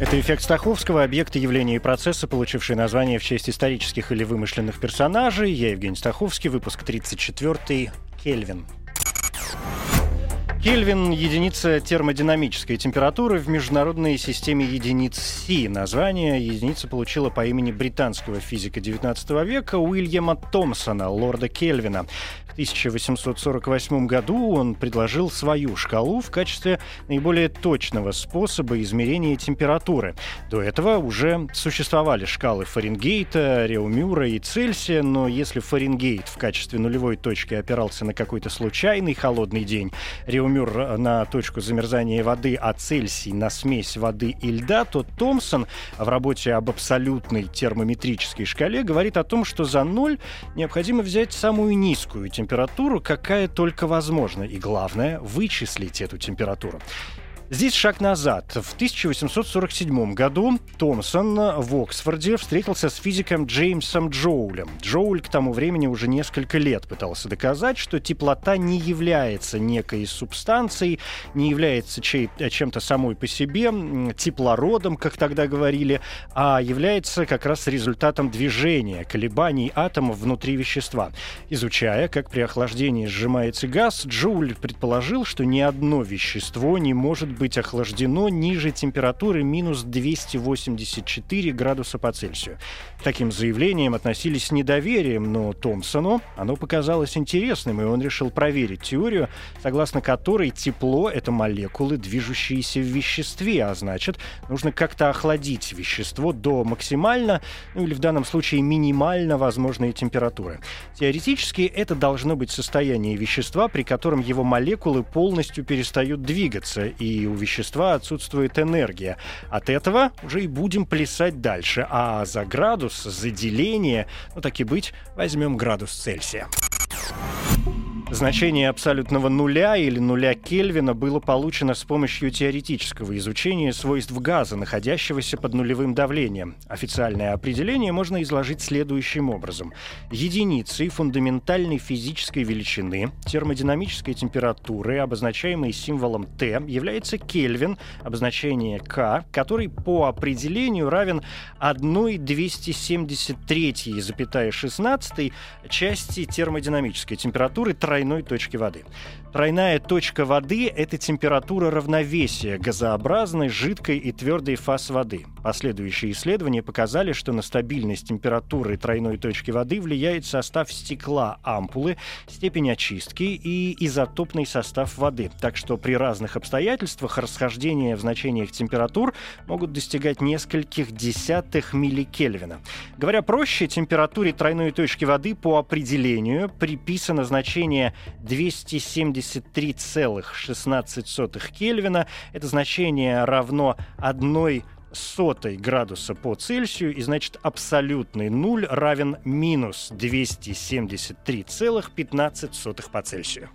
Это эффект Стаховского, объекты явления и процесса, получившие название в честь исторических или вымышленных персонажей. Я Евгений Стаховский, выпуск 34 Кельвин. Кельвин – единица термодинамической температуры в международной системе единиц Си. Название единица получила по имени британского физика XIX века Уильяма Томпсона, лорда Кельвина. 1848 году он предложил свою шкалу в качестве наиболее точного способа измерения температуры. До этого уже существовали шкалы Фаренгейта, Реумюра и Цельсия, но если Фаренгейт в качестве нулевой точки опирался на какой-то случайный холодный день, Реумюр на точку замерзания воды, а Цельсий на смесь воды и льда, то Томпсон в работе об абсолютной термометрической шкале говорит о том, что за ноль необходимо взять самую низкую температуру, какая только возможна. И главное, вычислить эту температуру. Здесь шаг назад. В 1847 году Томпсон в Оксфорде встретился с физиком Джеймсом Джоулем. Джоуль к тому времени уже несколько лет пытался доказать, что теплота не является некой субстанцией, не является чем-то самой по себе, теплородом, как тогда говорили, а является как раз результатом движения, колебаний атомов внутри вещества. Изучая, как при охлаждении сжимается газ, Джоуль предположил, что ни одно вещество не может быть охлаждено ниже температуры минус 284 градуса по Цельсию. Таким заявлениям относились с недоверием, но Томпсону оно показалось интересным, и он решил проверить теорию, согласно которой тепло — это молекулы, движущиеся в веществе, а значит, нужно как-то охладить вещество до максимально, ну или в данном случае минимально возможной температуры. Теоретически это должно быть состояние вещества, при котором его молекулы полностью перестают двигаться, и у вещества отсутствует энергия. От этого уже и будем плясать дальше. А за градус, за деление, ну так и быть, возьмем градус Цельсия. Значение абсолютного нуля или нуля Кельвина было получено с помощью теоретического изучения свойств газа, находящегося под нулевым давлением. Официальное определение можно изложить следующим образом. Единицей фундаментальной физической величины термодинамической температуры, обозначаемой символом Т, является Кельвин, обозначение К, который по определению равен 1,273,16 части термодинамической температуры тройной точки воды. Тройная точка воды — это температура равновесия газообразной, жидкой и твердой фаз воды. Последующие исследования показали, что на стабильность температуры тройной точки воды влияет состав стекла ампулы, степень очистки и изотопный состав воды. Так что при разных обстоятельствах расхождения в значениях температур могут достигать нескольких десятых милликельвина. Говоря проще, температуре тройной точки воды по определению приписано значение 273,16 Кельвина. Это значение равно одной сотой градуса по Цельсию, и значит абсолютный нуль равен минус 273,15 по Цельсию.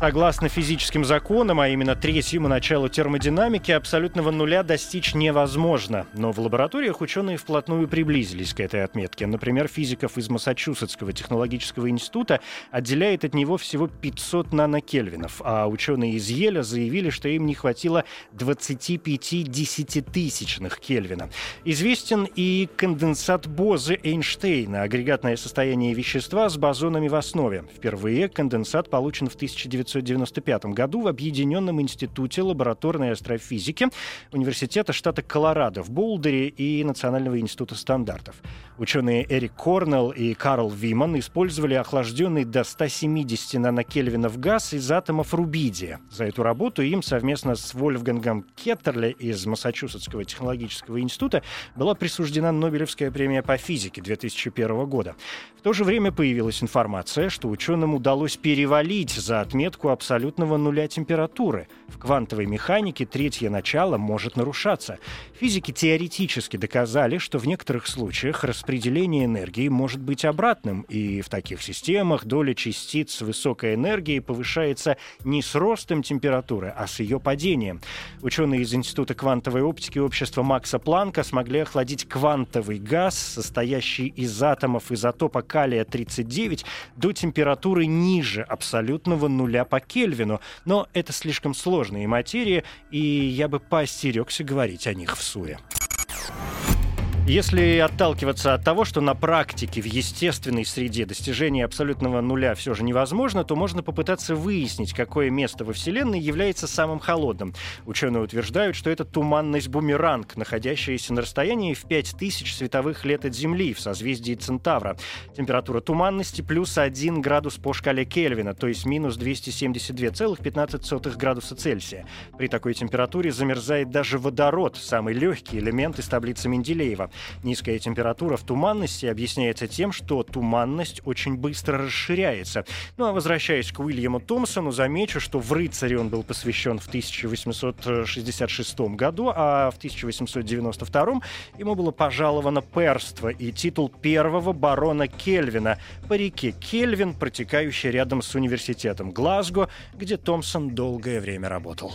Согласно физическим законам, а именно третьему началу термодинамики, абсолютного нуля достичь невозможно. Но в лабораториях ученые вплотную приблизились к этой отметке. Например, физиков из Массачусетского технологического института отделяет от него всего 500 нанокельвинов, а ученые из Еля заявили, что им не хватило 25 десятитысячных Кельвина. Известен и конденсат Бозы Эйнштейна, агрегатное состояние вещества с бозонами в основе. Впервые конденсат получен в 1900 1995 году в Объединенном институте лабораторной астрофизики Университета штата Колорадо в Болдере и Национального института стандартов. Ученые Эрик Корнелл и Карл Виман использовали охлажденный до 170 нанокельвинов газ из атомов рубидия. За эту работу им совместно с Вольфгангом Кеттерле из Массачусетского технологического института была присуждена Нобелевская премия по физике 2001 года. В то же время появилась информация, что ученым удалось перевалить за отметку абсолютного нуля температуры. В квантовой механике третье начало может нарушаться. Физики теоретически доказали, что в некоторых случаях распределение энергии может быть обратным, и в таких системах доля частиц высокой энергии повышается не с ростом температуры, а с ее падением. Ученые из Института квантовой оптики общества Макса Планка смогли охладить квантовый газ, состоящий из атомов изотопа калия-39, до температуры ниже абсолютного нуля по Кельвину. Но это слишком сложные материи, и я бы поостерегся говорить о них в суе. Если отталкиваться от того, что на практике в естественной среде достижение абсолютного нуля все же невозможно, то можно попытаться выяснить, какое место во Вселенной является самым холодным. Ученые утверждают, что это туманность-бумеранг, находящаяся на расстоянии в 5000 световых лет от Земли в созвездии Центавра. Температура туманности плюс 1 градус по шкале Кельвина, то есть минус 272,15 градуса Цельсия. При такой температуре замерзает даже водород, самый легкий элемент из таблицы Менделеева. Низкая температура в туманности объясняется тем, что туманность очень быстро расширяется. Ну а возвращаясь к Уильяму Томпсону, замечу, что в «Рыцаре» он был посвящен в 1866 году, а в 1892 ему было пожаловано перство и титул первого барона Кельвина по реке Кельвин, протекающей рядом с университетом Глазго, где Томпсон долгое время работал.